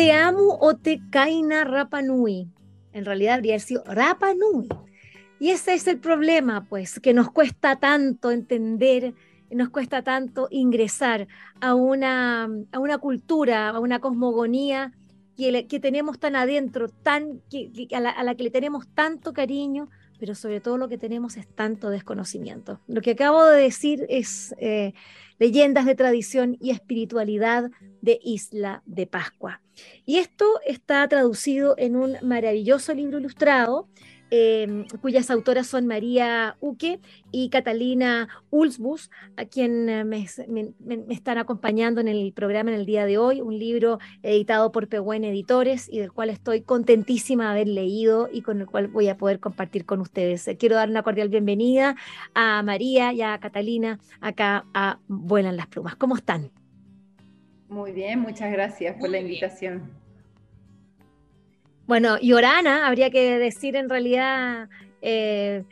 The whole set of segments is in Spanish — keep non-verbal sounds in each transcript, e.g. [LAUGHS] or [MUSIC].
Te amo o te caina Rapa Nui. En realidad habría sido Rapa Nui. Y ese es el problema, pues, que nos cuesta tanto entender, nos cuesta tanto ingresar a una, a una cultura, a una cosmogonía que, que tenemos tan adentro, tan, a, la, que le tenemos tanto cariño, pero sobre todo lo que tenemos es tanto desconocimiento. Lo que acabo de decir es eh, leyendas de tradición y espiritualidad de Isla de Pascua. Y esto está traducido en un maravilloso libro ilustrado Em, cuyas autoras son María Uque y Catalina Ulsbus, a quien eh, me, están acompañando en el programa en el día de hoy, un libro editado por Pehuen Editores y del cual estoy contentísima de haber leído y con el cual voy a poder compartir con ustedes. Quiero dar una cordial bienvenida a María y a Catalina acá a Vuelan las Plumas. ¿Cómo están? Muy bien, muchas gracias por la invitación. Bueno, y habría que decir en realidad, eh,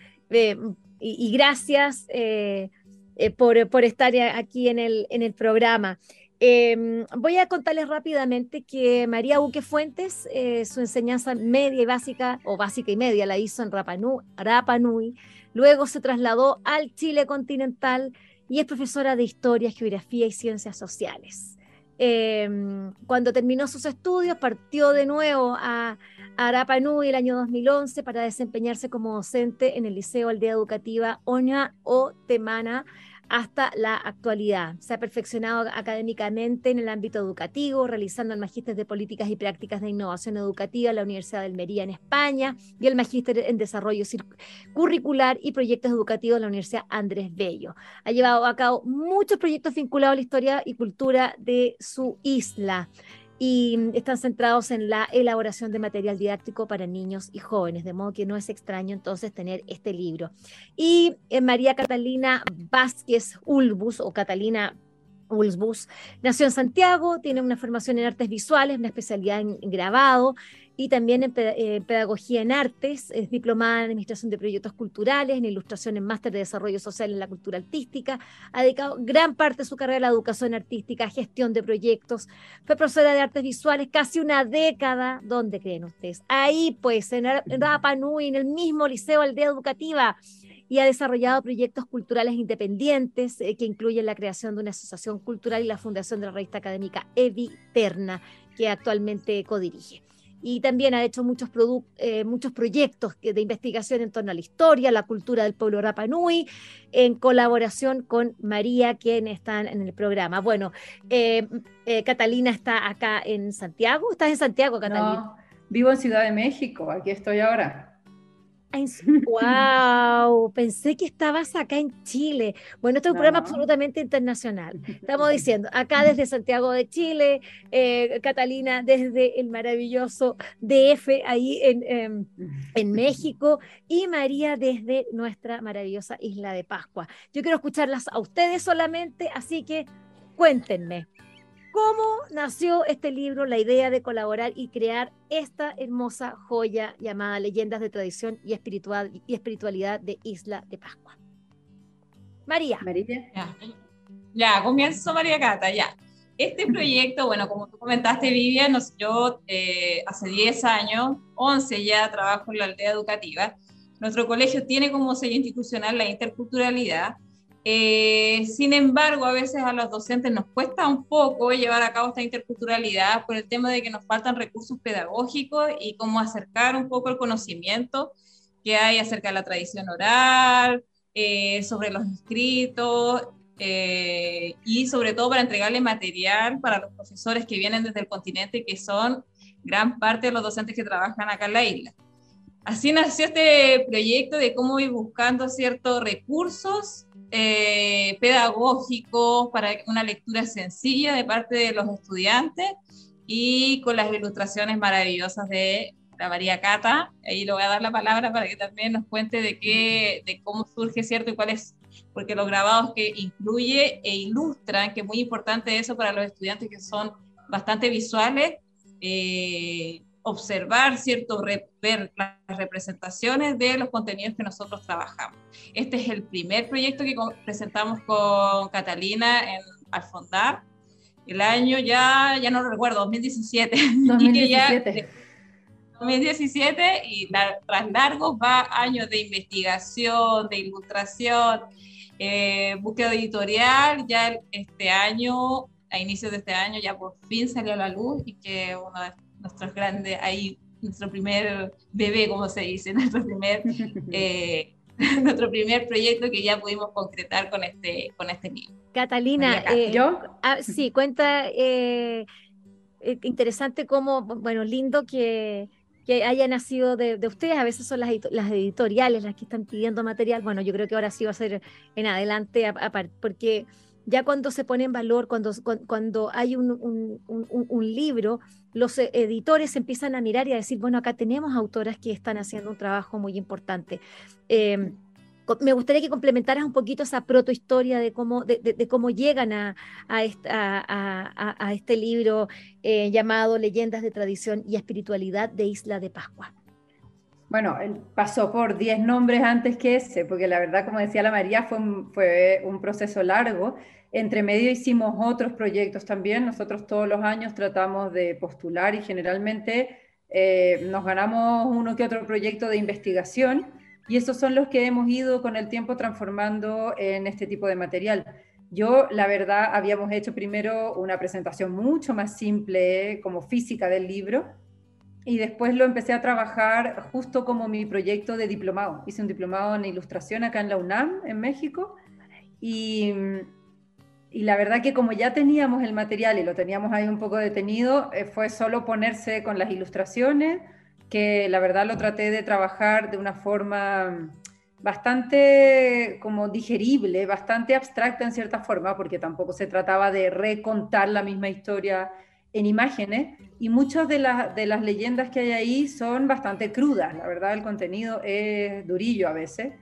y, gracias eh, eh, por, por, estar aquí en el, en el programa. Em, voy a contarles rápidamente que María Uque Fuentes, su enseñanza media y básica, o básica y media, la hizo en Rapa Nui, luego se trasladó al Chile continental y es profesora de Historia, Geografía y Ciencias Sociales. Em, cuando terminó sus estudios, partió de nuevo a, Arapa Nui el año 2011 para desempeñarse como docente en el Liceo Aldea Educativa Oña o Temana hasta la actualidad. Se ha perfeccionado académicamente en el ámbito educativo, realizando el Magíster de Políticas y Prácticas de Innovación Educativa en la Universidad de Almería en España y el Magíster en Desarrollo Curricular y Proyectos Educativos en la Universidad Andrés Bello. Ha llevado a cabo muchos proyectos vinculados a la historia y cultura de su isla y están centrados en la elaboración de material didáctico para niños y jóvenes, de modo que no es extraño entonces tener este libro. Y eh, María Catalina Vázquez Ulbus o Catalina Ulbus nació en Santiago, tiene una formación en artes visuales, una especialidad en grabado y también en eh, Pedagogía en Artes, es diplomada en Administración de Proyectos Culturales, en Ilustración en Máster de Desarrollo Social en la Cultura Artística, ha dedicado gran parte de su carrera a la educación artística, gestión de proyectos, fue profesora de artes visuales casi una década, ¿dónde creen ustedes? Ahí pues, en Rapa Nui, en el mismo Liceo Aldea Educativa, y ha desarrollado proyectos culturales independientes eh, que incluyen la creación de una asociación cultural y la fundación de la revista académica Eviterna, que actualmente codirige y también ha hecho muchos, eh, muchos proyectos de investigación en torno a la historia, la cultura del pueblo Rapa Nui, en colaboración con María, quien están en el programa. Bueno, eh, eh, Catalina está acá en Santiago. ¿Estás en Santiago, Catalina? No, vivo en Ciudad de México, aquí estoy ahora. ¡Wow! [LAUGHS] Pensé que estabas acá en Chile. Bueno, este es un programa absolutamente internacional. Estamos [LAUGHS] diciendo, acá desde Santiago de Chile, eh, Catalina desde el maravilloso DF, ahí en, em, en México, y María desde nuestra maravillosa isla de Pascua. Yo quiero escucharlas a ustedes solamente, así que cuéntenme, ¿Cómo nació este libro, la idea de colaborar y crear esta hermosa joya llamada Leyendas de Tradición y, Espiritual, y Espiritualidad de Isla de Pascua? María. María. Ya. comienzo María Cata, ya. Este [LAUGHS] proyecto, bueno, como tú comentaste, Vivian, yo eh, hace 10 años, 11 ya trabajo en la aldea educativa. Nuestro colegio tiene como sello institucional la interculturalidad eh, sin embargo, a veces a los docentes nos cuesta un poco llevar a cabo esta interculturalidad por el tema de que nos faltan recursos pedagógicos y cómo acercar un poco el conocimiento que hay acerca de la tradición oral, eh, sobre los escritos eh, y sobre todo para entregarle material para los profesores que vienen desde el continente, que son gran parte de los docentes que trabajan acá en la isla. Así nació este proyecto de cómo ir buscando ciertos recursos eh, pedagógicos para una lectura sencilla de parte de los estudiantes y con las ilustraciones maravillosas de la María Cata. Ahí le voy a dar la palabra para que también nos cuente de, qué, de cómo surge, ¿cierto? Y cuál es, porque los grabados que incluye e ilustran, que es muy importante eso para los estudiantes que son bastante visuales, eh, observar, ¿cierto? ver las representaciones de los contenidos que nosotros trabajamos. Este es el primer proyecto que presentamos con Catalina en Alfondar. El año ya, ya no recuerdo, 2017. 2017. 2017 y tras largos va años de investigación, de ilustración, eh, búsqueda editorial, ya este año, a inicios de este año, ya por fin salió a la luz y que uno de nuestros grandes, ahí nuestro primer bebé, como se dice, [LAUGHS] nuestro primer, eh, [LAUGHS] nuestro primer proyecto que ya pudimos concretar con este, con este libro. Catalina, eh, ¿yo? Ah, sí, cuenta interesante cómo, bueno, lindo que que haya nacido de, ustedes, a veces son las, las, editoriales las que están pidiendo material, bueno, yo creo que ahora sí va a ser en adelante, porque ya cuando se pone en valor, cuando, cuando hay un, libro, los editores empiezan a mirar y a decir, bueno, acá tenemos autoras que están haciendo un trabajo muy importante. Em, me gustaría que complementaras un poquito esa protohistoria de cómo, de, cómo llegan a, a, a, este libro eh, llamado Leyendas de Tradición y Espiritualidad de Isla de Pascua. Bueno, pasó por 10 nombres antes que ese, porque la verdad, como decía la María, fue un, fue un proceso largo. Entre medio hicimos otros proyectos también. Nosotros todos los años tratamos de postular y generalmente eh, nos ganamos uno que otro proyecto de investigación y esos son los que hemos ido con el tiempo transformando en este tipo de material. Yo, la verdad, habíamos hecho primero una presentación mucho más simple, como física del libro, y después lo empecé a trabajar justo como mi proyecto de diplomado. Hice un diplomado en ilustración acá en la UNAM, en México, y, y la verdad que como ya teníamos el material y lo teníamos ahí un poco detenido, eh, fue solo ponerse con las ilustraciones, que la verdad lo traté de trabajar de una forma bastante como digerible, bastante abstracta en cierta forma, porque tampoco se trataba de recontar la misma historia en imágenes, y muchas de, de las leyendas que hay ahí son bastante crudas, la verdad el contenido es durillo a veces.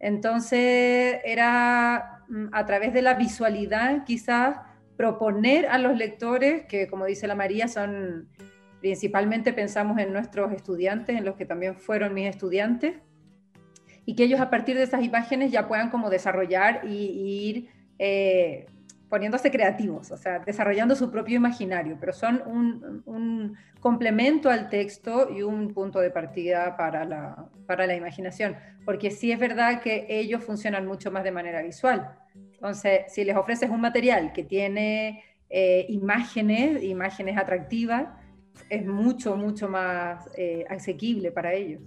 Entonces era mm, a través de la visualidad quizás proponer a los lectores, que como dice la María, son Principalmente pensamos en nuestros estudiantes, en los que también fueron mis estudiantes, y que ellos a partir de esas imágenes ya puedan como desarrollar y, ir eh, poniéndose creativos, o sea, desarrollando su propio imaginario, pero son un, complemento al texto y un punto de partida para la, para la imaginación, porque sí es verdad que ellos funcionan mucho más de manera visual. Entonces, si les ofreces un material que tiene eh, imágenes, imágenes atractivas, es mucho, mucho más eh, asequible para ellos.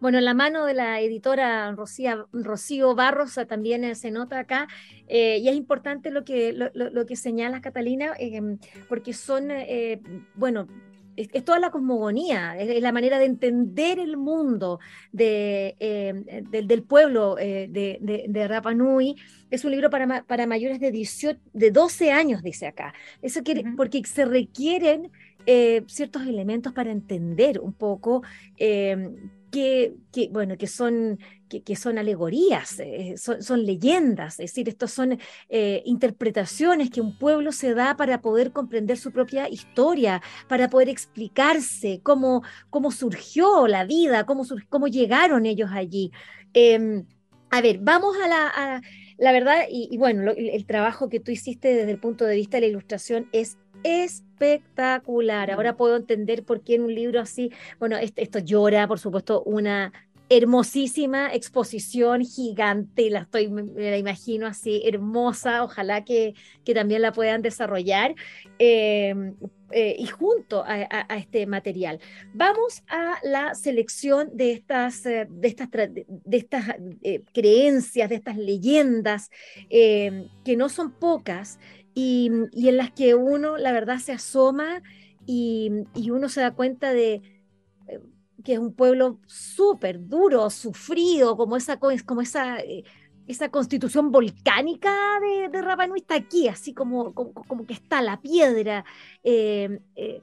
Bueno, la mano de la editora Rocío Barros también se nota acá, eh, y es importante lo que, lo, que señalas, Catalina, em, porque son, eh, bueno, es, toda la cosmogonía, es, la manera de entender el mundo de, em, del pueblo de, de, Rapa Nui. Es un libro para, para mayores de, 18, de 12 años, dice acá. Eso quiere, porque se requieren eh, ciertos elementos para entender un poco eh, que, bueno, que son, que, son alegorías, eh, son, leyendas, es decir, estos son interpretaciones que un pueblo se da para poder comprender su propia historia, para poder explicarse cómo, cómo surgió la vida, cómo, cómo llegaron ellos allí. Em, a ver, vamos a la, la verdad, y, bueno, el trabajo que tú hiciste desde el punto de vista de la ilustración es espectacular. Ahora puedo entender por qué en un libro así, bueno, esto, llora, por supuesto, una hermosísima exposición gigante, la estoy, me la imagino así, hermosa, ojalá que, que también la puedan desarrollar. Em, eh, y junto a, este material. Vamos a la selección de estas, eh, de estas, de estas eh, creencias, de estas leyendas, em, que no son pocas, y, en las que uno, la verdad, se asoma y, uno se da cuenta de, eh, que es un pueblo súper duro, sufrido, como esa, como esa, eh, esa constitución volcánica de, de Rapa está aquí, así como, como, que está la piedra. Eh, eh,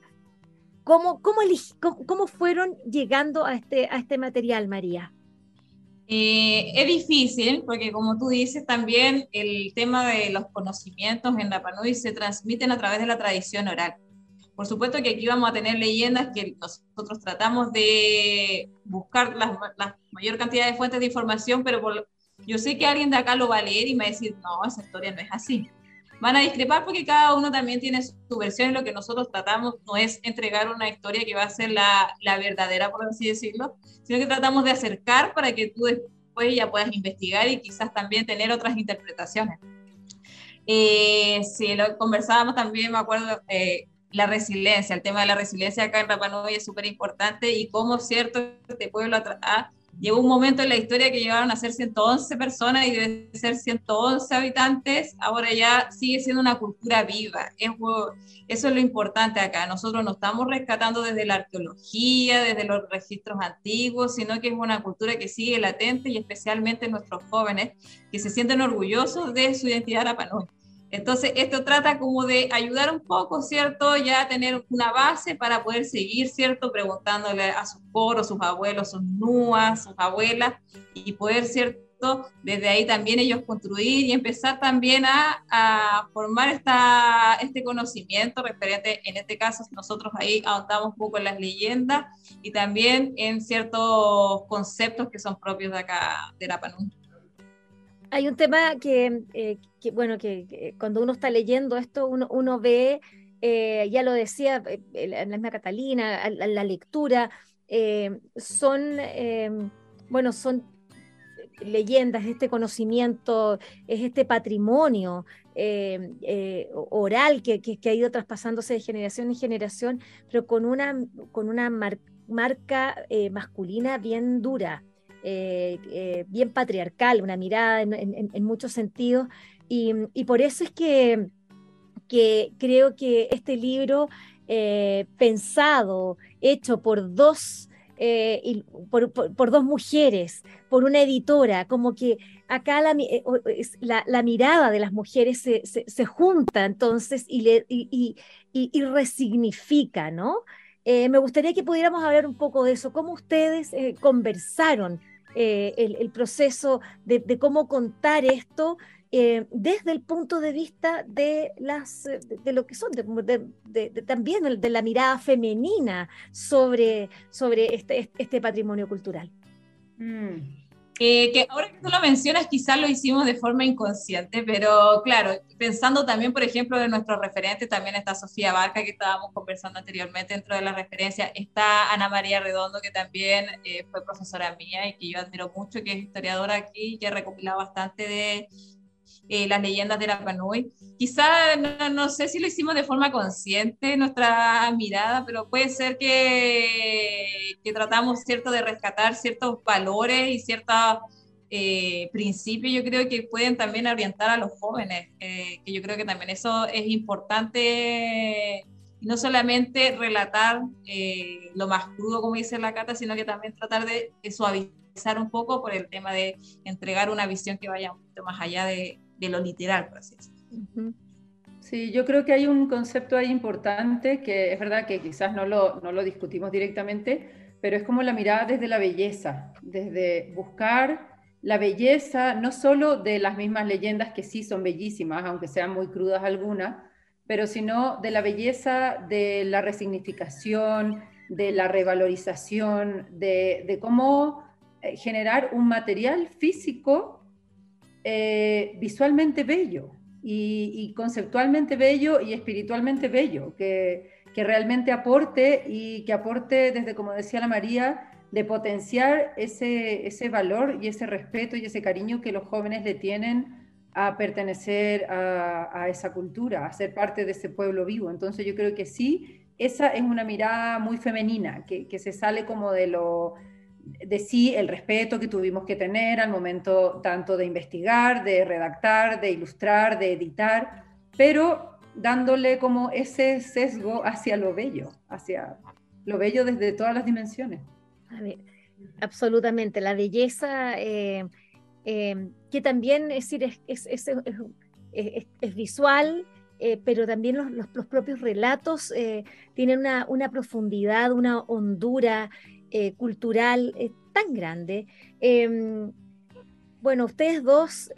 ¿cómo, cómo, fueron llegando a este, a este material, María? Es difícil porque como tú dices también el tema de los conocimientos en Rapa Nui se transmiten a través de la tradición oral. Por supuesto que aquí vamos a tener leyendas que nosotros tratamos de buscar la, mayor cantidad de fuentes de información, pero yo sé que alguien de acá lo va a leer y me va a decir, no, esa historia no es así. Van a discrepar porque cada uno también tiene su versión y lo que nosotros tratamos no es entregar una historia que va a ser la, la verdadera, por así decirlo, sino que tratamos de acercar para que tú después ya puedas investigar y quizás también tener otras interpretaciones. Eh, sí, lo conversábamos también, me acuerdo, eh, la resiliencia, el tema de la resiliencia acá en Rapa Nui es súper importante y cómo, cierto, este pueblo ha, llegó un momento en la historia que llegaron a ser 111 personas y de ser 111 habitantes, ahora ya sigue siendo una cultura viva. eso es lo importante acá. Nosotros no estamos rescatando desde la arqueología, desde los registros antiguos, sino que es una cultura que sigue latente y especialmente nuestros jóvenes que se sienten orgullosos de su identidad Nui. Entonces, esto trata como de ayudar un poco, ¿cierto? Ya a tener una base para poder seguir, ¿cierto? Preguntándole a sus coros, sus abuelos, sus nuas, sus abuelas, y poder, ¿cierto? Desde ahí también ellos construir y empezar también a, formar esta, este conocimiento referente, en este caso nosotros ahí ahondamos un poco en las leyendas y también en ciertos conceptos que son propios de acá, de la Panú hay un tema que, eh, bueno, que, cuando uno está leyendo esto, uno, ve, eh, ya lo decía eh, la misma Catalina, la, lectura, son, bueno, son leyendas, este conocimiento, es este patrimonio oral que, ha ido traspasándose de generación en generación, pero con una, con una marca masculina bien dura. Eh, eh, bien patriarcal, una mirada en, muchos sentidos, y, por eso es que, creo que este libro eh, pensado, hecho por dos... por, dos mujeres, por una editora, como que acá la, mirada de las mujeres se, junta entonces y resignifica, ¿no? me gustaría que pudiéramos hablar un poco de eso, cómo ustedes conversaron eh, el, proceso de, cómo contar esto eh, desde el punto de vista de, las, de, lo que son, también de la mirada femenina sobre, sobre este, este patrimonio cultural. Mm. Eh, que ahora que tú lo mencionas, quizás lo hicimos de forma inconsciente, pero claro, pensando también, por ejemplo, de nuestros referentes, también está Sofía Barca, que estábamos conversando anteriormente dentro de la referencia, está Ana María Redondo, que también eh, fue profesora mía y que yo admiro mucho, que es historiadora aquí, que ha recopilado bastante de eh, las leyendas de la Panui. Quizá, no, sé si lo hicimos de forma consciente, nuestra mirada, pero puede ser que, que tratamos, ¿cierto?, de rescatar ciertos valores y ciertos eh, principios, yo creo que pueden también orientar a los jóvenes, eh, que yo creo que también eso es importante no solamente relatar lo más crudo, como dice la Cata, sino que también tratar de, suavizar un poco por el tema de entregar una visión que vaya poquito más allá de, de lo literal, por así decirlo. Sí, yo creo que hay un concepto ahí importante que es verdad que quizás no lo, no lo discutimos directamente, pero es como la mirada desde la belleza, desde buscar la belleza no solo de las mismas leyendas que sí son bellísimas, aunque sean muy crudas algunas, pero sino de la belleza de la resignificación, de la revalorización, de, de cómo eh, generar un material físico eh, visualmente bello y, conceptualmente bello y espiritualmente bello, que, realmente aporte y que aporte desde, como decía la María, de potenciar ese, ese valor y ese respeto y ese cariño que los jóvenes le tienen a pertenecer a, esa cultura, a ser parte de ese pueblo vivo. Entonces yo creo que sí, esa es una mirada muy femenina, que, que se sale como de lo de sí el respeto que tuvimos que tener al momento tanto de investigar, de redactar, de ilustrar, de editar, pero dándole como ese sesgo hacia lo bello, hacia lo bello desde todas las dimensiones. A ver, absolutamente. La belleza, eh, eh, que también es, decir, es, visual, eh, pero también los, los, propios relatos tienen una, una, profundidad, una hondura cultural tan grande. Em, bueno, ustedes dos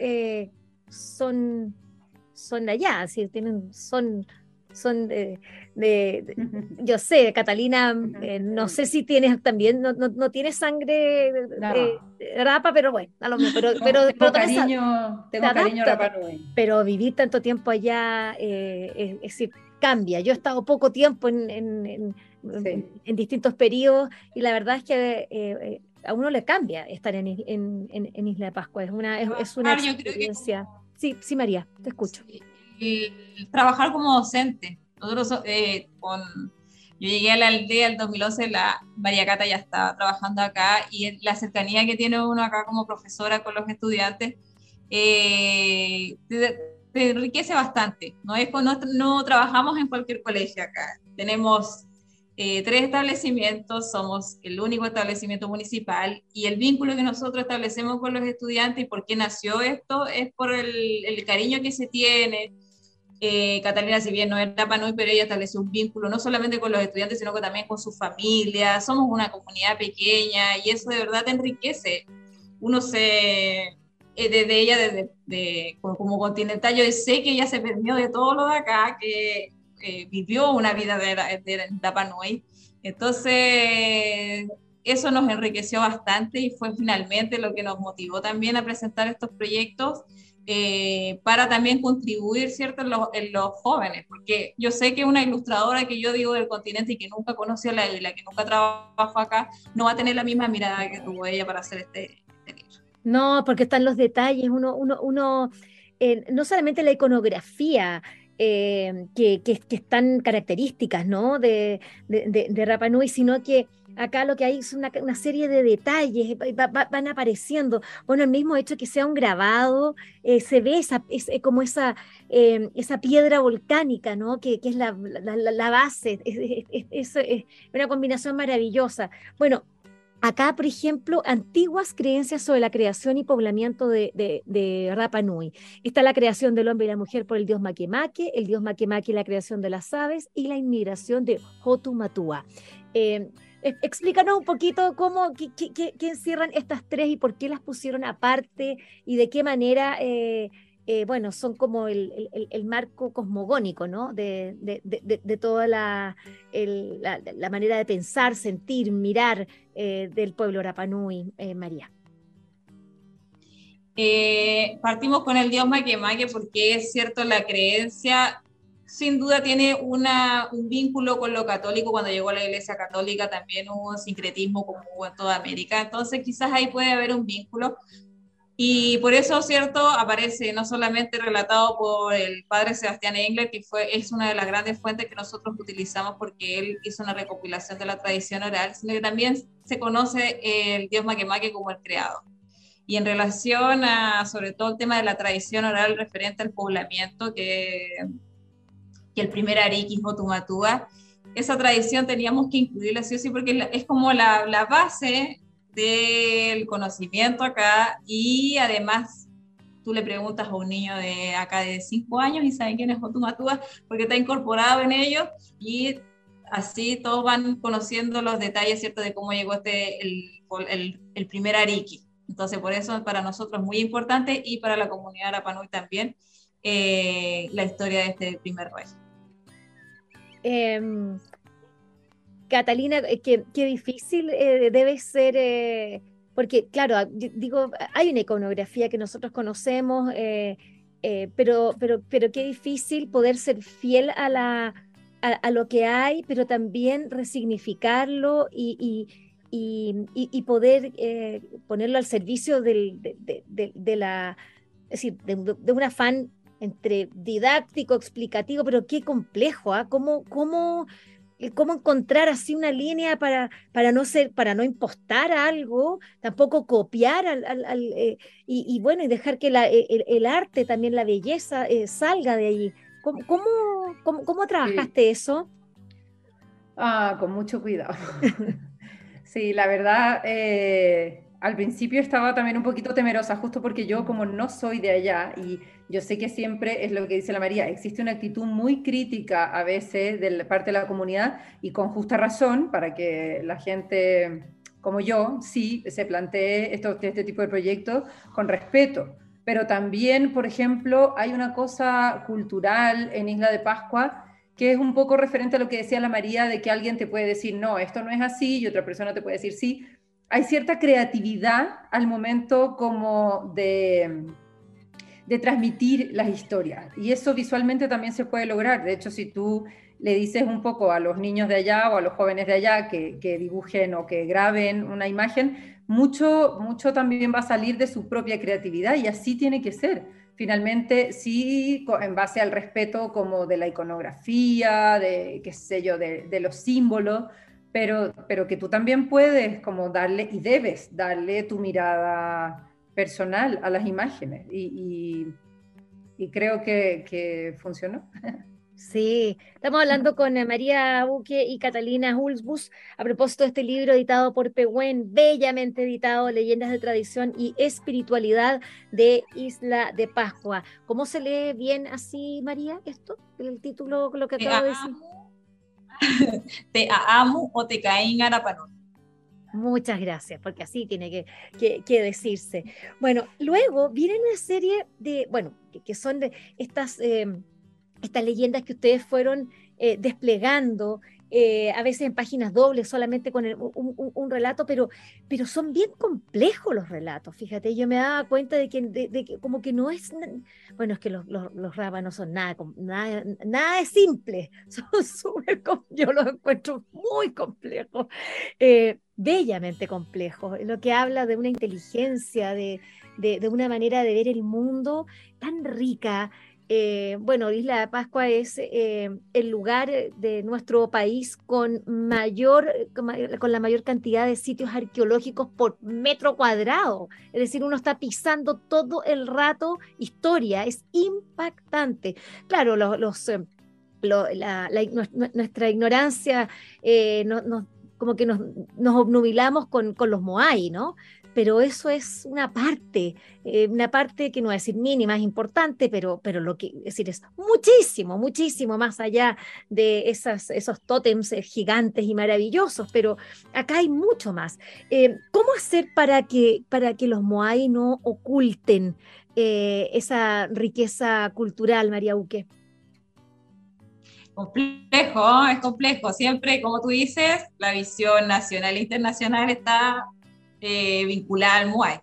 son, son allá, tienen, son son de, yo sé, Catalina, eh, no sé si tienes también, no, no, tienes sangre de, rapa, pero bueno, a lo mejor, pero, pero, tengo cariño, tengo cariño Rapa Pero vivir tanto tiempo allá, eh, es, decir, cambia. Yo he estado poco tiempo en, en, en, distintos periodos y la verdad es que eh, a uno le cambia estar en, Isla de Pascua. Es una, es, una experiencia. Sí, sí, María, te escucho trabajar como docente. Nosotros, eh, con, yo llegué a la aldea en 2011, la María Cata ya estaba trabajando acá y la cercanía que tiene uno acá como profesora con los estudiantes eh, te, enriquece bastante. No, es, no, no trabajamos en cualquier colegio acá. Tenemos eh, tres establecimientos, somos el único establecimiento municipal y el vínculo que nosotros establecemos con los estudiantes y por qué nació esto es por el, el cariño que se tiene, eh, Catalina, si bien no era Panui, pero ella estableció un vínculo no solamente con los estudiantes, sino que también con su familia. Somos una comunidad pequeña y eso de verdad te enriquece. Uno se, eh, desde ella, desde como, continental, yo sé que ella se perdió de todo lo de acá, que vivió una vida de, de, de Entonces, eso nos enriqueció bastante y fue finalmente lo que nos motivó también a presentar estos proyectos eh, para también contribuir, ¿cierto?, en los, jóvenes, porque yo sé que una ilustradora que yo digo del continente y que nunca conoció la isla, que nunca trabajó acá, no va a tener la misma mirada que tuvo ella para hacer este, este libro. No, porque están los detalles, uno, uno, uno eh, no solamente la iconografía, eh, que, que, están características ¿no? de, de, de, Rapa Nui, sino que acá lo que hay es una, una serie de detalles, van apareciendo. Bueno, el mismo hecho que sea un grabado, eh, se ve eh, como esa, esa piedra volcánica, ¿no? que, que es la, la, base, es, una combinación maravillosa. Bueno, Acá, por ejemplo, antiguas creencias sobre la creación y poblamiento de, de, Rapa Nui. Está la creación del hombre y la mujer por el dios Makemake, el dios Makemake y la creación de las aves y la inmigración de Hotumatua. Eh, explícanos un poquito cómo, qué, encierran estas tres y por qué las pusieron aparte y de qué manera eh, eh, bueno, son como el, marco cosmogónico, ¿no? De, toda la, la, manera de pensar, sentir, mirar eh, del pueblo Rapanui, eh, María. partimos con el dios Maquemaque porque es cierto, la creencia sin duda tiene una, un vínculo con lo católico. Cuando llegó a la Iglesia Católica también hubo un sincretismo como hubo en toda América. Entonces quizás ahí puede haber un vínculo. Y por eso, ¿cierto? Aparece no solamente relatado por el padre Sebastián Engler, que fue, es una de las grandes fuentes que nosotros utilizamos porque él hizo una recopilación de la tradición oral, sino que también se conoce el dios Maquemaque como el creador. Y en relación a, sobre todo, el tema de la tradición oral referente al poblamiento, que, que el primer Ariquis Motumatúa, esa tradición teníamos que incluirla sí o sí, porque es como la, la base del conocimiento acá y además tú le preguntas a un niño de acá de 5 años y saben quién es Otumatúa porque está incorporado en ellos y así todos van conociendo los detalles ¿cierto? de cómo llegó este el, el, primer Ariki. Entonces por eso para nosotros es muy importante y para la comunidad Arapanui también eh, la historia de este primer rey. Em, Catalina, eh, qué, difícil eh, debe ser, eh, porque claro, ah, digo, hay una iconografía que nosotros conocemos, pero, pero, pero qué difícil poder ser fiel a, la, a, lo que hay, pero también resignificarlo y, y, poder ponerlo al servicio del, de, la, decir, de, un afán entre didáctico, explicativo, pero qué complejo, ¿ah? ¿Cómo, cómo cómo encontrar así una línea para, para, no ser, para no impostar algo, tampoco copiar al, eh, y, bueno, y dejar que la, e, el, arte, también la belleza, eh, salga de allí. ¿Cómo, cómo, cómo, trabajaste eso? Ah, con mucho cuidado. [LAUGHS] Sí, la verdad, eh, al principio estaba también un poquito temerosa, justo porque yo como no soy de allá y yo sé que siempre es lo que dice la María, existe una actitud muy crítica a veces de parte de la comunidad y con justa razón para que la gente como yo sí se plantee este tipo de proyectos con respeto. Pero también, por ejemplo, hay una cosa cultural en Isla de Pascua que es un poco referente a lo que decía la María, de que alguien te puede decir, no, esto no es así, y otra persona te puede decir sí, hay cierta creatividad al momento como de, de transmitir las historias. Y eso visualmente también se puede lograr. De hecho, si tú le dices un poco a los niños de allá o a los jóvenes de allá que, dibujen o que graben una imagen, mucho, mucho también va a salir de su propia creatividad y así tiene que ser. Finalmente, sí, en base al respeto como de la iconografía, de, qué sé yo, de los símbolos, pero, pero que tú también puedes como darle y debes darle tu mirada personal a las imágenes y, y, creo que, que funcionó. Sí, estamos hablando con María Buque y Catalina Hulsbus a propósito de este libro editado por Pehuen, bellamente editado, Leyendas de Tradición y Espiritualidad de Isla de Pascua. ¿Cómo se lee bien así, María, esto? El título, lo que acabo de decir. [LAUGHS] te amo o te caen Arapanón. Muchas gracias, porque así tiene que, que, decirse. Bueno, luego viene una serie de, bueno, que, son de estas, eh, estas leyendas que ustedes fueron eh, desplegando eh, a veces en páginas dobles, solamente con un, relato, pero, pero son bien complejos los relatos, fíjate, yo me daba cuenta de que, de, como que no es, bueno, es que los, los, los no son nada, nada, nada es simple, [LAUGHS] son súper, yo los encuentro muy complejos, eh, bellamente complejos, lo que habla de una inteligencia, de, de una manera de ver el mundo tan rica, eh, bueno, Isla de Pascua es eh, el lugar de nuestro país con, mayor, con la mayor cantidad de sitios arqueológicos por metro cuadrado. Es decir, uno está pisando todo el rato historia, es impactante. Claro, los, eh, nuestra ignorancia como que nos, obnubilamos con, con los Moai, ¿no? Pero eso es una parte, eh, una parte que no voy a decir mínima, es importante, pero, pero lo que decir es muchísimo, muchísimo más allá de esas, esos tótems eh, gigantes y maravillosos, pero acá hay mucho más. Eh, ¿Cómo hacer para que, para que los Moai no oculten esa riqueza cultural, María Uque? Complejo, es complejo. Siempre, como tú dices, la visión nacional e internacional está eh, vinculada al Muay.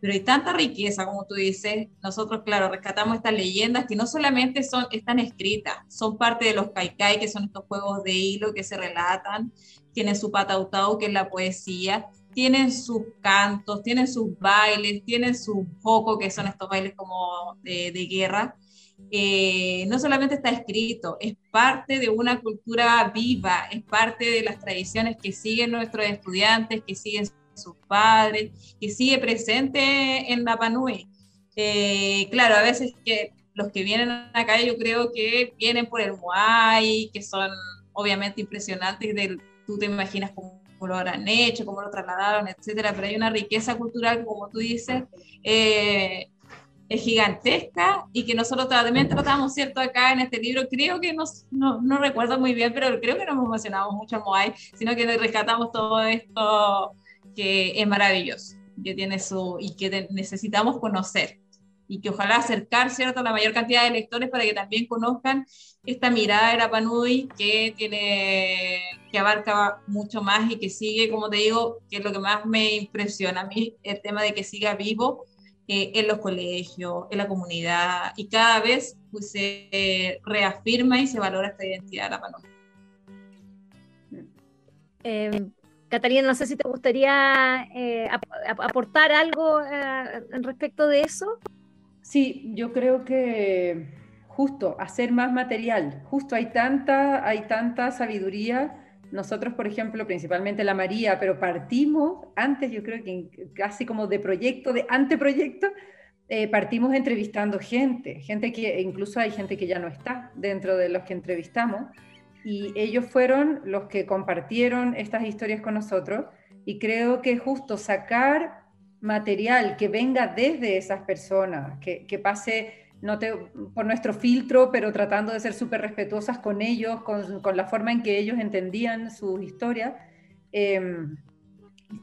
Pero hay tanta riqueza, como tú dices, nosotros, claro, rescatamos estas leyendas que no solamente son, están escritas, son parte de los kaikai, que son estos juegos de hilo que se relatan, tienen su patautau, que es la poesía, tienen sus cantos, tienen sus bailes, tienen su joco, que son estos bailes como de, guerra. Eh, no solamente está escrito, es parte de una cultura viva, es parte de las tradiciones que siguen nuestros estudiantes, que siguen sus padres, que sigue presente en la Panui. Eh, claro, a veces que los que vienen acá yo creo que vienen por el Muay, que son obviamente impresionantes, de, tú te imaginas cómo, lo habrán hecho, cómo lo trasladaron, etcétera, pero hay una riqueza cultural, como tú dices, eh, es gigantesca y que nosotros también tratamos, ¿cierto? Acá en este libro, creo que nos, no, no recuerdo muy bien, pero creo que no hemos mencionado mucho Moai, sino que rescatamos todo esto que es maravilloso, que tiene su, y que necesitamos conocer y que ojalá acercar ¿cierto? a la mayor cantidad de lectores para que también conozcan esta mirada de Rapanui que tiene que abarca mucho más y que sigue, como te digo, que es lo que más me impresiona a mí, el tema de que siga vivo eh, en los colegios, en la comunidad y cada vez pues, se reafirma y se valora esta identidad de Rapanui. Eh, Catalina, no sé si te gustaría eh, aportar algo eh, respecto de eso. Sí, yo creo que justo hacer más material, justo hay tanta, hay tanta sabiduría. Nosotros, por ejemplo, principalmente la María, pero partimos antes, yo creo que casi como de proyecto, de anteproyecto, eh, partimos entrevistando gente, gente que incluso hay gente que ya no está dentro de los que entrevistamos y ellos fueron los que compartieron estas historias con nosotros Y creo que justo sacar material que venga desde esas personas, que, que pase no te, por nuestro filtro, pero tratando de ser súper respetuosas con ellos, con, con, la forma en que ellos entendían su historia. Eh,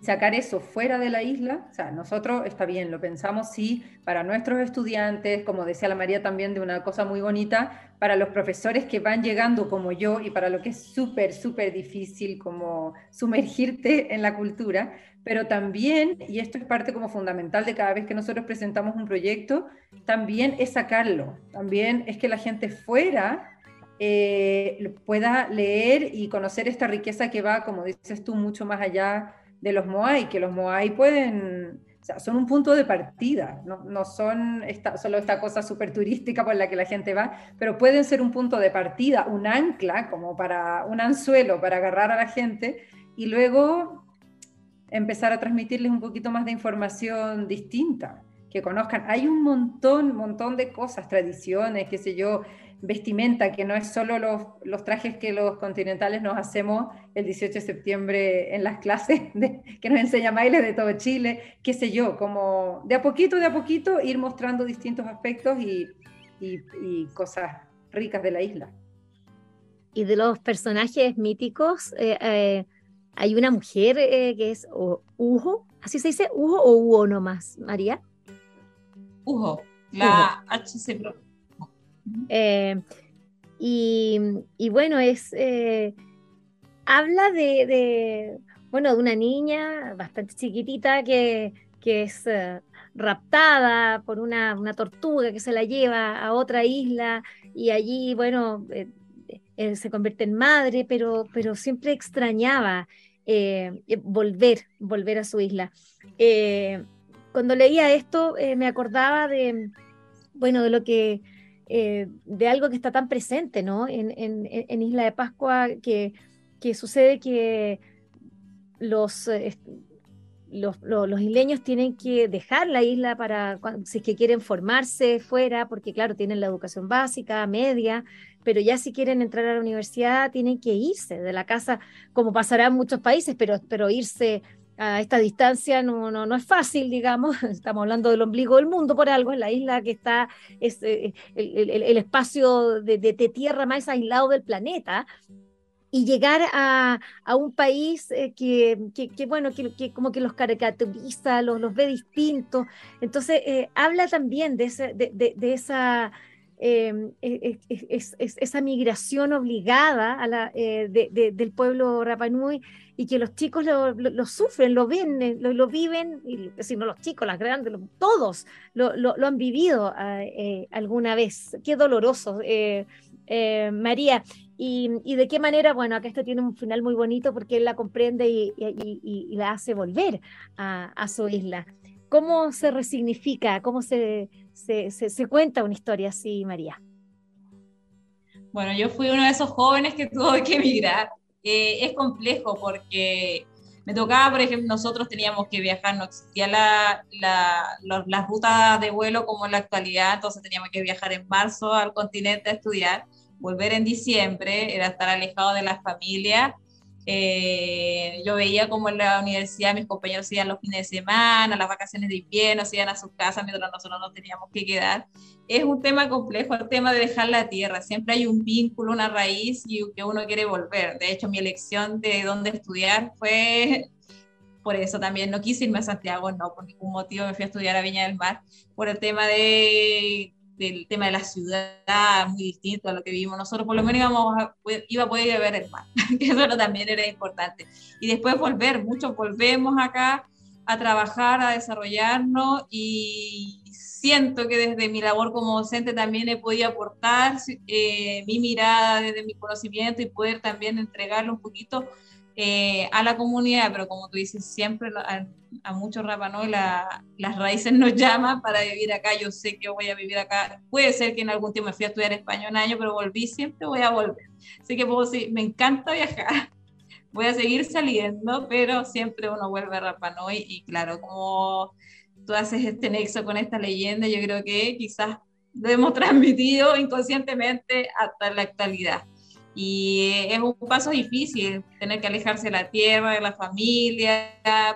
sacar eso fuera de la isla, o sea, nosotros está bien, lo pensamos sí, para nuestros estudiantes, como decía la María también de una cosa muy bonita, para los profesores que van llegando como yo y para lo que es súper, súper difícil como sumergirte en la cultura, pero también, y esto es parte como fundamental de cada vez que nosotros presentamos un proyecto, también es sacarlo, también es que la gente fuera eh, pueda leer y conocer esta riqueza que va, como dices tú, mucho más allá de los Moai, que los Moai pueden, o sea, son un punto de partida, no, no son esta, solo esta cosa súper turística por la que la gente va, pero pueden ser un punto de partida, un ancla, como para un anzuelo para agarrar a la gente y luego empezar a transmitirles un poquito más de información distinta, que conozcan. Hay un montón, montón de cosas, tradiciones, qué sé yo, vestimenta, que no es solo los, los, trajes que los continentales nos hacemos el 18 de septiembre en las clases, [LAUGHS] que nos enseña bailes de todo Chile, qué sé yo, como de a poquito, de a poquito ir mostrando distintos aspectos y, y, y cosas ricas de la isla. Y de los personajes míticos, eh, eh, hay una mujer eh, que es Ujo, ¿así se dice? ¿Ujo o Uo nomás, María? Ujo, la H se eh, y, bueno, es eh, habla de, de, bueno, de una niña bastante chiquitita que, que es eh, raptada por una, una, tortuga que se la lleva a otra isla y allí, bueno, se convierte en madre, pero, pero siempre extrañaba volver, volver a su isla. cuando leía esto, me acordaba de, bueno, de lo que eh, de algo que está tan presente ¿no? en, Isla de Pascua, que, sucede que los, eh, los, isleños tienen que dejar la isla para si es que quieren formarse fuera, porque claro, tienen la educación básica, media, pero ya si quieren entrar a la universidad tienen que irse de la casa, como pasará en muchos países, pero irse a esta distancia no, no, no, es fácil, digamos, [LAUGHS] estamos hablando del ombligo del mundo por algo, es la isla que está, es eh, el, el, el, espacio de, de, de, tierra más aislado del planeta, y llegar a, a un país eh, que, que, que, bueno, que, que, como que los caracteriza, los, los ve distintos, entonces eh, habla también de, ese, de, de esa... Eh, es, es, esa migración obligada a la, eh, de, del pueblo Rapanui y que los chicos lo, sufren, lo ven, eh, lo, viven, y, si no los chicos, las grandes, todos lo, han vivido eh, alguna vez. Qué doloroso, eh, María. Y, de qué manera, bueno, acá esto tiene un final muy bonito porque él la comprende y, la hace volver a, su isla. ¿Cómo se resignifica, cómo se, se cuenta una historia así, María? Bueno, yo fui uno de esos jóvenes que tuvo que emigrar eh, es complejo porque me tocaba, por ejemplo, nosotros teníamos que viajar, no existía la, la, las rutas de vuelo como en la actualidad, entonces teníamos que viajar en marzo al continente a estudiar, volver en diciembre, era estar alejado de la familia eh, yo veía como en la universidad mis compañeros iban los fines de semana, las vacaciones de invierno, iban a sus casas mientras nosotros nos teníamos que quedar. Es un tema complejo el tema de dejar la tierra. Siempre hay un vínculo, una raíz y que uno quiere volver. De hecho, mi elección de dónde estudiar fue por eso también. No quise irme a Santiago, no, por ningún motivo me fui a estudiar a Viña del Mar, por el tema de del tema de la ciudad, muy distinto a lo que vivimos nosotros, por lo menos íbamos a, iba a poder ir a ver el mar, [LAUGHS] que eso también era importante. Y después volver, muchos volvemos acá a trabajar, a desarrollarnos y siento que desde mi labor como docente también he podido aportar eh, mi mirada desde mi conocimiento y poder también entregarle un poquito eh, a la comunidad, pero como tú dices, siempre a, a muchos Rapanui la, las raíces nos llaman para vivir acá. Yo sé que voy a vivir acá. Puede ser que en algún tiempo me fui a estudiar español un año, pero volví, siempre voy a volver. Así que puedo decir, me encanta viajar. [LAUGHS] Voy a seguir saliendo, pero siempre uno vuelve a Rapanui y claro, como tú haces este nexo con esta leyenda, yo creo que quizás lo hemos [LAUGHS] transmitido inconscientemente hasta la actualidad. Y es un paso difícil tener que alejarse de la tierra, de la familia,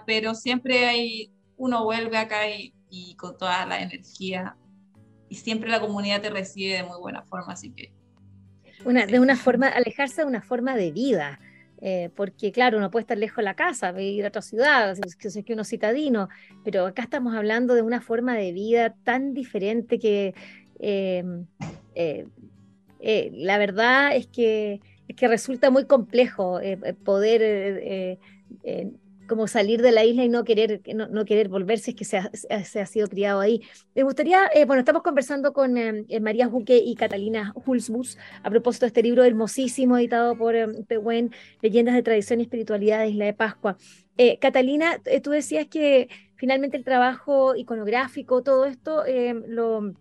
pero siempre hay, uno vuelve acá y, y con toda la energía y siempre la comunidad te recibe de muy buena forma, así que... Una, de una forma, alejarse de una forma de vida, eh, porque claro, uno puede estar lejos de la casa, ir a otra ciudad, que es que uno es citadino, pero acá estamos hablando de una forma de vida tan diferente que eh, eh, la verdad es que, es que resulta muy complejo poder como salir de la isla y no querer, no, querer volverse, es que se ha, sido criado ahí. Me gustaría, eh, bueno, estamos conversando con eh, eh, María Juque y Catalina Hulsbus a propósito de este libro hermosísimo editado por Pehuen, Leyendas de Tradición y Espiritualidad de Isla de Pascua. Catalina, tú decías que finalmente el trabajo iconográfico, todo esto, lo,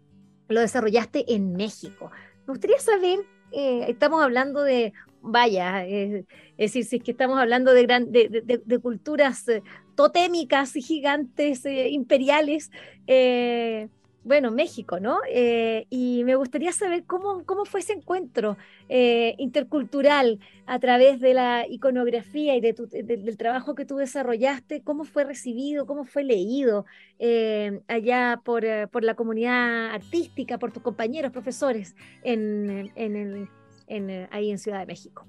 lo desarrollaste en México. Me gustaría saber, estamos hablando de vaya, es decir, si es que estamos hablando de, gran, de, culturas eh, totémicas gigantes, eh, imperiales, eh, bueno, México, ¿no? y me gustaría saber cómo, cómo fue ese encuentro intercultural a través de la iconografía y del trabajo que tú desarrollaste, cómo fue recibido, cómo fue leído allá por, por, la comunidad artística, por tus compañeros, profesores en, eh, ahí en Ciudad de México.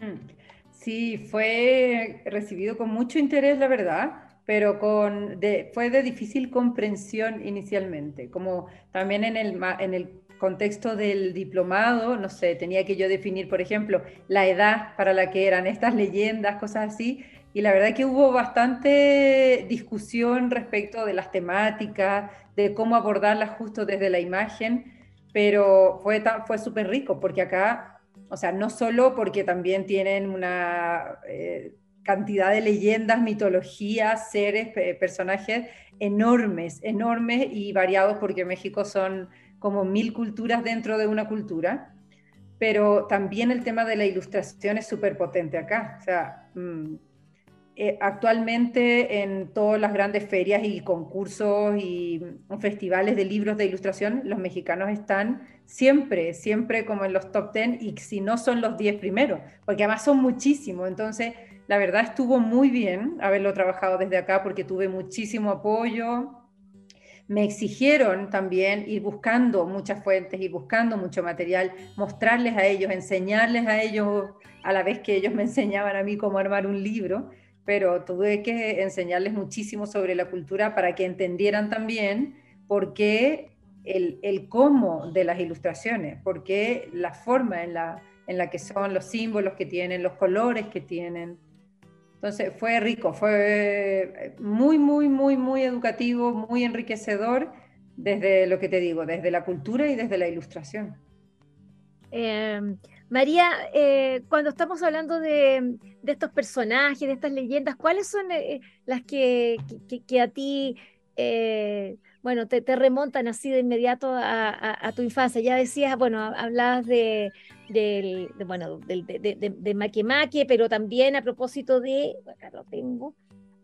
Mm. Sí, fue recibido con mucho interés, la verdad, pero con, fue de difícil comprensión inicialmente, como también en el, en el contexto del diplomado, no sé, tenía que yo definir, por ejemplo, la edad para la que eran estas leyendas, cosas así, y la verdad que hubo bastante discusión respecto de las temáticas, de cómo abordarlas justo desde la imagen, pero fue, fue súper rico porque acá, o sea, no solo porque también tienen una eh, cantidad de leyendas, mitologías, seres, personajes enormes, enormes y variados porque México son como mil culturas dentro de una cultura, pero también el tema de la ilustración es súper potente acá. O sea, mm, eh, actualmente en todas las grandes ferias y concursos y festivales de libros de ilustración, los mexicanos están siempre, siempre como en los top 10 y si no son los 10 primeros, porque además son muchísimos. Entonces, la verdad estuvo muy bien haberlo trabajado desde acá porque tuve muchísimo apoyo. Me exigieron también ir buscando muchas fuentes, y buscando mucho material, mostrarles a ellos, enseñarles a ellos a la vez que ellos me [LAUGHS] enseñaban a mí cómo armar un libro pero tuve que enseñarles muchísimo sobre la cultura para que entendieran también por qué el, el cómo de las ilustraciones, por qué la forma en la, en la que son los símbolos que tienen, los colores que tienen. Entonces fue rico, fue muy, muy, muy, muy educativo, muy enriquecedor desde lo que te digo, desde la cultura y desde la ilustración. Eh, María, eh, cuando estamos hablando de, estos personajes, de estas leyendas, ¿cuáles son eh, las que, a ti, eh, bueno, te, remontan así de inmediato a, tu infancia? Ya decías, bueno, hablabas de, de, bueno, de, Maque pero también a propósito de, acá lo tengo,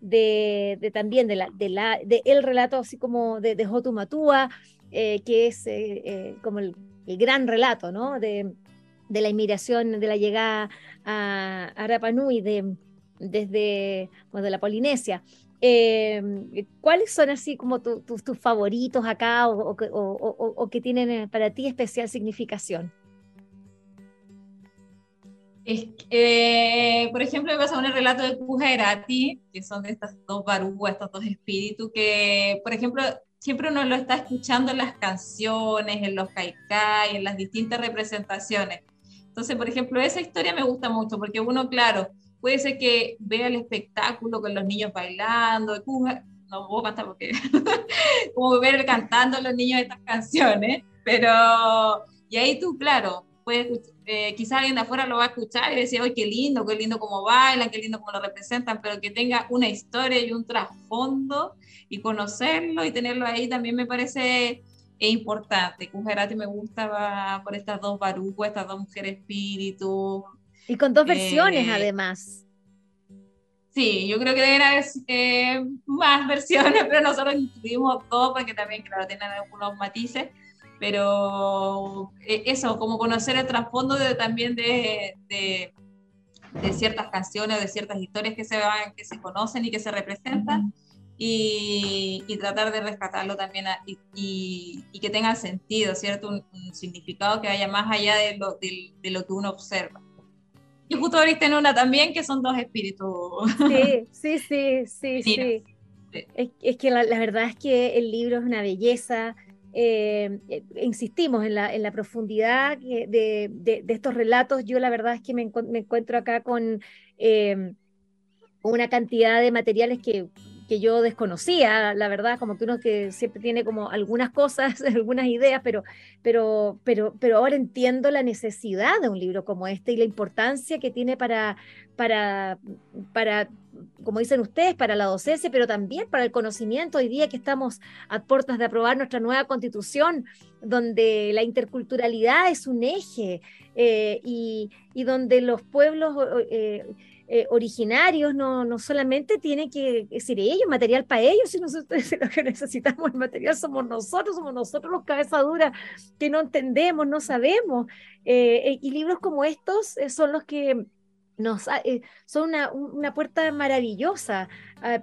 de, también de, la, de, la, de el relato así como de, de Matúa, que es como el, el, gran relato, ¿no? De, de la inmigración, de la llegada a, a Rapa Nui de, desde de la Polinesia. Em, ¿Cuáles son así como tus favoritos acá o, o, que tienen eh, para ti especial significación? Eh, por ejemplo, me pasa un relato de Pujerati, que son de estas dos barugas, estos dos espíritus, que, por ejemplo, siempre uno lo está escuchando en las canciones, en los kaikai, en las distintas representaciones. Entonces, por ejemplo, esa historia me gusta mucho porque uno, claro, puede ser que vea el espectáculo con los niños bailando, no puedo cantar porque, [LAUGHS] como ver cantando a los niños estas canciones, pero, y ahí tú, claro, puedes, eh, quizás alguien de afuera lo va a escuchar y decir, ¡ay, qué lindo, qué lindo cómo bailan, qué lindo cómo lo representan! Pero que tenga una historia y un trasfondo y conocerlo y tenerlo ahí también me parece es importante. Kujerati me gusta por estas dos barucos, estas dos mujeres espíritu. Y con dos versiones eh, además. Sí, yo creo que deben haber eh, más versiones, [LAUGHS] pero nosotros incluimos dos porque también, claro, tienen algunos matices. Pero eh, eso, como conocer el trasfondo de, también de, de, ciertas canciones, de ciertas historias que se, van, que se conocen y que se representan. Y, tratar de rescatarlo también y, y, que tenga sentido, ¿cierto? Un, significado que vaya más allá de lo, de, de lo que uno observa. Y justo abriste en una también que son dos espíritus. Sí, [LAUGHS] sí, sí, sí, sí. Es, que la, verdad es que el libro es una belleza. Eh, eh, insistimos en la, en la profundidad de, de, estos relatos. Yo la verdad es que me, encuentro acá con eh, una cantidad de materiales que que yo desconocía, la verdad, como que uno que siempre tiene como algunas cosas, [LAUGHS] algunas ideas, pero, pero, pero, pero ahora entiendo la necesidad de un libro como este y la importancia que tiene para, para, para como dicen ustedes, para la docencia, pero también para el conocimiento. Hoy día que estamos a puertas de aprobar nuestra nueva constitución, donde la interculturalidad es un eje eh, y, y, donde los pueblos... Eh, eh, originarios no, no solamente tienen que decir ellos, material para ellos, sino que [LAUGHS] lo que necesitamos el material somos nosotros, somos nosotros los cabezaduras que no entendemos, no sabemos. Eh, eh, y libros como estos son los que nos, son una, una, puerta maravillosa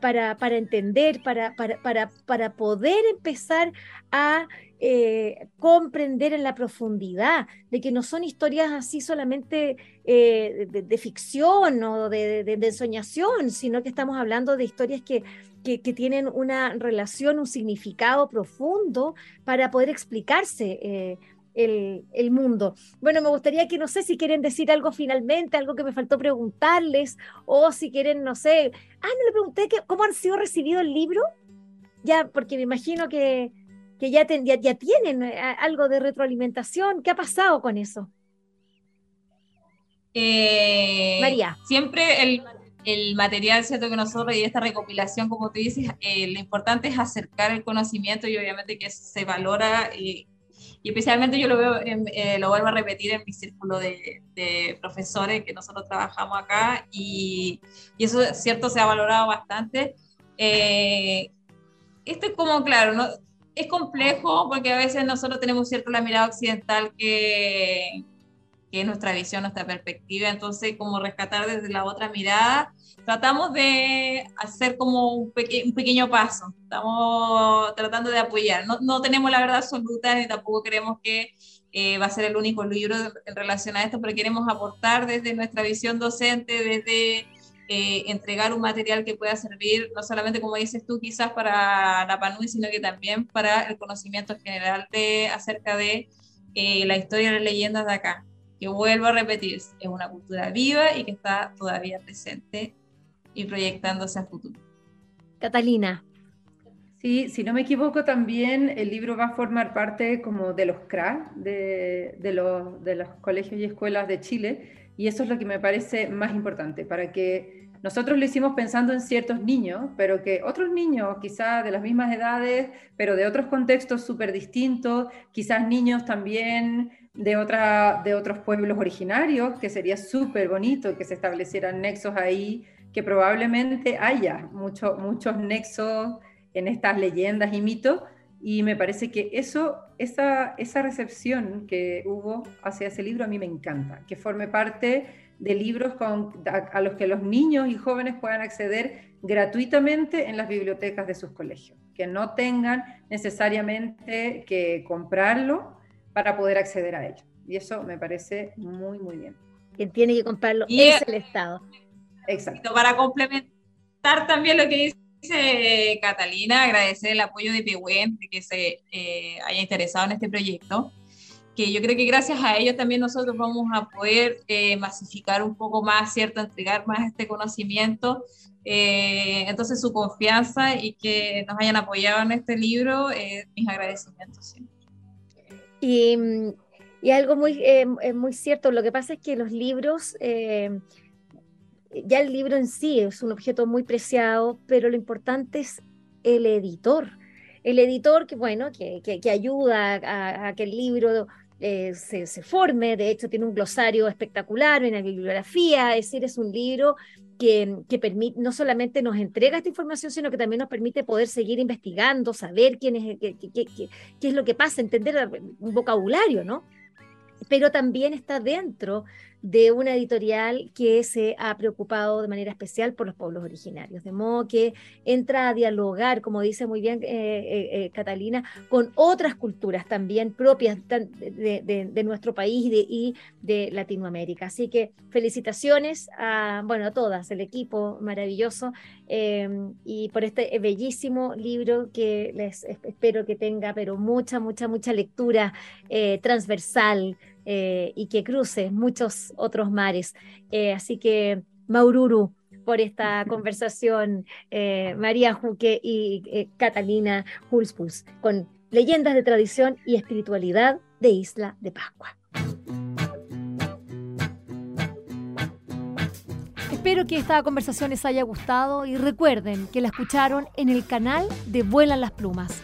para, para, entender, para, para, para, poder empezar a eh, comprender en la profundidad, de que no son historias así solamente eh, de, ficción o de, de, ensoñación, sino que estamos hablando de historias que, que, tienen una relación, un significado profundo para poder explicarse. Eh, el, el, mundo. Bueno, me gustaría que, no sé, si quieren decir algo finalmente, algo que me faltó preguntarles, o si quieren, no sé, ah, no le pregunté que, cómo han sido recibido el libro, ya, porque me imagino que, que ya, ya, tienen eh, algo de retroalimentación. ¿Qué ha pasado con eso? Eh, María. Siempre el, el, material, ¿cierto? Que nosotros y esta recopilación, como tú dices, eh, lo importante es acercar el conocimiento y obviamente que se valora y, especialmente yo lo veo, lo vuelvo a repetir en mi círculo de, de profesores que nosotros trabajamos acá y, y, eso, cierto, se ha valorado bastante. esto es como, claro, ¿no? es complejo porque a veces nosotros tenemos cierto la mirada occidental que, que es nuestra visión, nuestra perspectiva, entonces como rescatar desde la otra mirada, tratamos de hacer como un, un pequeño paso, estamos tratando de apoyar, no, no, tenemos la verdad absoluta ni tampoco creemos que eh, va a ser el único libro en relación a esto, pero queremos aportar desde nuestra visión docente, desde eh, entregar un material que pueda servir no solamente, como dices tú, quizás para la PANUI, sino que también para el conocimiento general de, acerca de eh, la historia y las leyendas de acá. Que vuelvo a repetir, es una cultura viva y que está todavía presente y proyectándose a futuro. Catalina. Sí, si no me equivoco, también el libro va a formar parte como de los CRA, de, de, los, de los colegios y escuelas de Chile, y eso es lo que me parece más importante, para que nosotros lo hicimos pensando en ciertos niños, pero que otros niños, quizás de las mismas edades, pero de otros contextos súper distintos, quizás niños también de, otra, de otros pueblos originarios, que sería súper bonito que se establecieran nexos ahí, que probablemente haya muchos nexos en estas leyendas y mitos, y me parece que eso, esa, esa recepción que hubo hacia ese libro a mí me encanta, que forme parte de libros a, los que los niños y jóvenes puedan acceder gratuitamente en las bibliotecas de sus colegios, que no tengan necesariamente que comprarlo para poder acceder a ello. Y eso me parece muy, muy bien. Quien tiene que comprarlo es el Estado. Exacto. Para complementar también lo que dice Catalina, agradecer el apoyo de Pehuen, de que se eh, haya interesado en este proyecto que yo creo que gracias a ellos también nosotros vamos a poder eh, masificar un poco más, ¿cierto? Entregar más este conocimiento. Eh, entonces su confianza y que nos hayan apoyado en este libro, eh, mis agradecimientos siempre. Y, y algo muy, muy cierto, lo que pasa es que los libros, ya el libro en sí es un objeto muy preciado, pero lo importante es el editor. El editor que, bueno, que, que, ayuda a, que el libro eh, se, forme, de hecho tiene un glosario espectacular, una bibliografía, es decir, es un libro que, no solamente nos entrega esta información, sino que también nos permite poder seguir investigando, saber quién es, qué, qué, qué es lo que pasa, entender un vocabulario, ¿no? Pero también está dentro de una editorial que se ha preocupado de manera especial por los pueblos originarios, de modo que entra a dialogar, como dice muy bien eh, eh, eh, Catalina, con otras culturas también propias de, nuestro país y de, Latinoamérica. Así que felicitaciones a, bueno, a todas, el equipo maravilloso y por este bellísimo libro que les espero que tenga, pero mucha, mucha, mucha lectura transversal eh, y que cruce muchos otros mares. Eh, así que Maururu por esta [LAUGHS] conversación, eh, María Juque y Catalina Hulspuls, con leyendas de tradición y espiritualidad de Isla de Pascua. Espero que esta conversación les haya gustado y recuerden que la escucharon en el canal de Vuelan las Plumas